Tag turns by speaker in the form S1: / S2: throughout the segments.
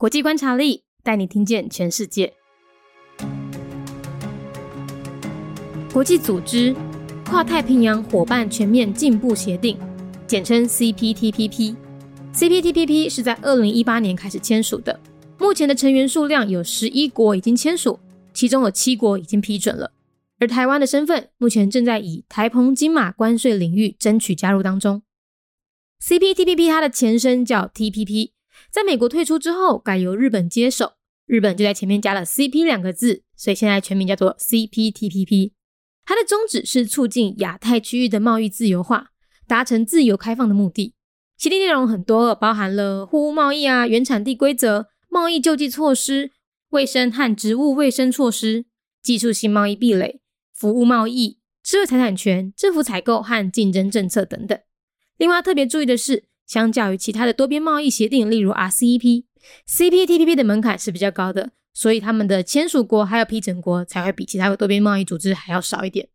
S1: 国际观察力带你听见全世界。国际组织跨太平洋伙伴全面进步协定，简称 CPTPP。CPTPP 是在二零一八年开始签署的，目前的成员数量有十一国已经签署，其中有七国已经批准了。而台湾的身份目前正在以台澎金马关税领域争取加入当中。CPTPP 它的前身叫 TPP，在美国退出之后，改由日本接手，日本就在前面加了 CP 两个字，所以现在全名叫做 CPTPP。它的宗旨是促进亚太区域的贸易自由化，达成自由开放的目的。协定内容很多，包含了货物贸易啊、原产地规则、贸易救济措施、卫生和植物卫生措施、技术性贸易壁垒。服务贸易、智慧财产权、政府采购和竞争政策等等。另外特别注意的是，相较于其他的多边贸易协定，例如 RCEP，CPTPP 的门槛是比较高的，所以他们的签署国还有批准国才会比其他的多边贸易组织还要少一点。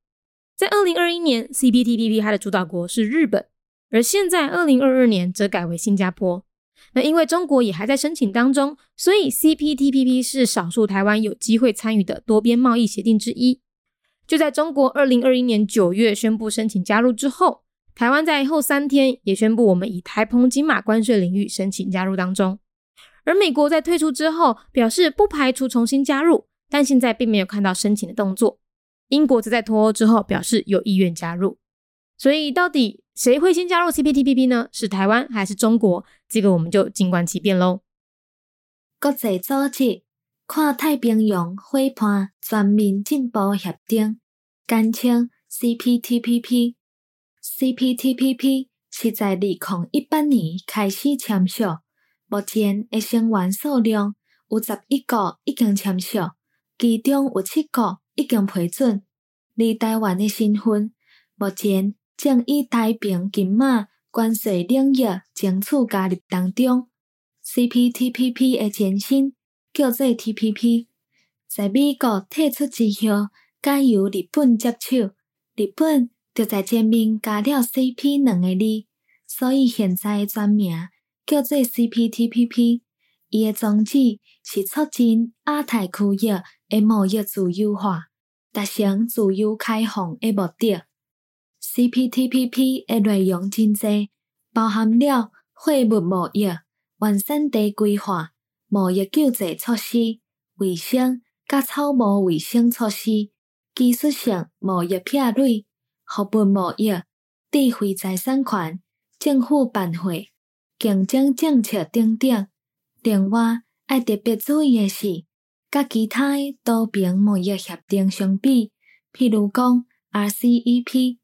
S1: 在二零二一年，CPTPP 它的主导国是日本，而现在二零二二年则改为新加坡。那因为中国也还在申请当中，所以 CPTPP 是少数台湾有机会参与的多边贸易协定之一。就在中国二零二一年九月宣布申请加入之后，台湾在后三天也宣布我们以台澎金马关税领域申请加入当中。而美国在退出之后表示不排除重新加入，但现在并没有看到申请的动作。英国则在脱欧之后表示有意愿加入。所以到底谁会先加入 CPTPP 呢？是台湾还是中国？这个我们就静观其变喽。
S2: 国际组织。跨太平洋伙伴全面进步协定，简称 CPTPP。CPTPP 是在二零一八年开始签署，目前的成员数量有十一个已经签署，其中有七个已经批准。而台湾的身份，目前正以台平金马关税领域争取加入当中。CPTPP 的前身。叫做 TPP，在美国退出之后，改由日本接手，日本就在前面加了 CP 两个字，所以现在的全名叫做 CPTPP。伊的宗旨是促进亚太区域的贸易自由化，达成自由开放的目的。CPTPP 的内容真济，包含了货物贸易、完善地规划。贸易救济措施、卫生甲草木卫生措施、技术性贸易壁垒、服务贸易、智慧财产权、政府办会、竞争政策等等。另外，爱特别注意的是，甲其他多边贸易协定相比，譬如讲 RCEP、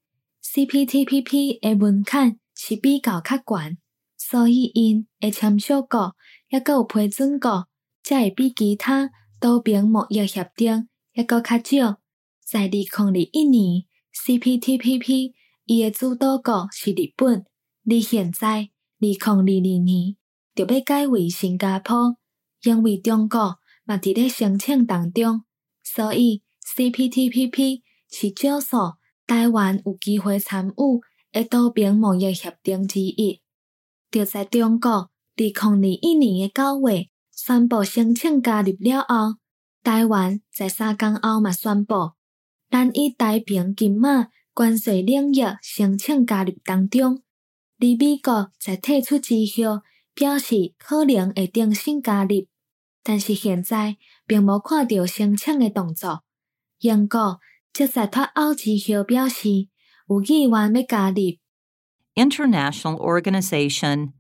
S2: CPTPP 的门槛是比较较悬，所以因会签署国。抑阁有批准国，才会比其他多边贸易协定抑阁较少。在二零二一年，CPTPP 伊诶主导国是日本，而现在二零二二年就要改为新加坡，因为中国嘛伫咧申请当中，所以 CPTPP 是少数台湾有机会参与诶多边贸易协定之一。就在中国。二零二一年嘅九月宣布申请加入了后，台湾在三天后嘛宣布，咱以台平金马关税领域申请加入当中。而美国在退出之后，表示可能会重新加入，但是现在并无看到申请嘅动作。英国则在脱欧之后表示有意愿要加入。
S3: International Organization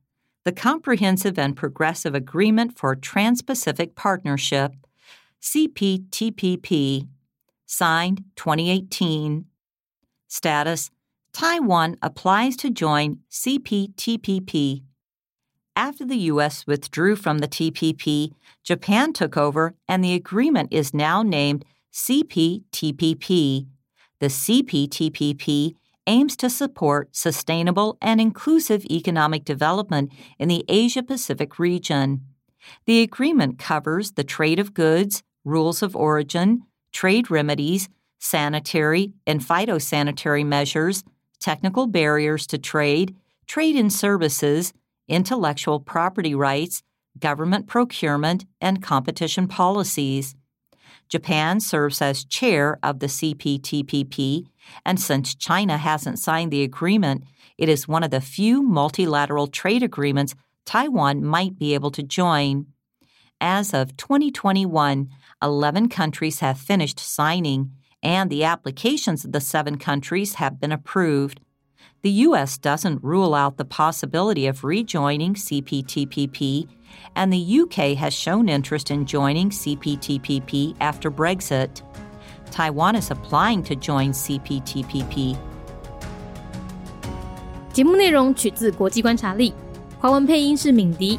S3: the Comprehensive and Progressive Agreement for Trans Pacific Partnership, CPTPP, signed 2018. Status Taiwan applies to join CPTPP. After the U.S. withdrew from the TPP, Japan took over, and the agreement is now named CPTPP. The CPTPP aims to support sustainable and inclusive economic development in the Asia Pacific region. The agreement covers the trade of goods, rules of origin, trade remedies, sanitary and phytosanitary measures, technical barriers to trade, trade in services, intellectual property rights, government procurement and competition policies. Japan serves as chair of the CPTPP, and since China hasn't signed the agreement, it is one of the few multilateral trade agreements Taiwan might be able to join As of 2021, 11 countries have finished signing, and the applications of the seven countries have been approved. The U.S. doesn't rule out the possibility of rejoining CPTPP, and the UK has shown interest in joining CPTPP after Brexit. Taiwan is applying to join CPTPP.
S1: 节目内容取自国际观察力，华文配音是敏迪，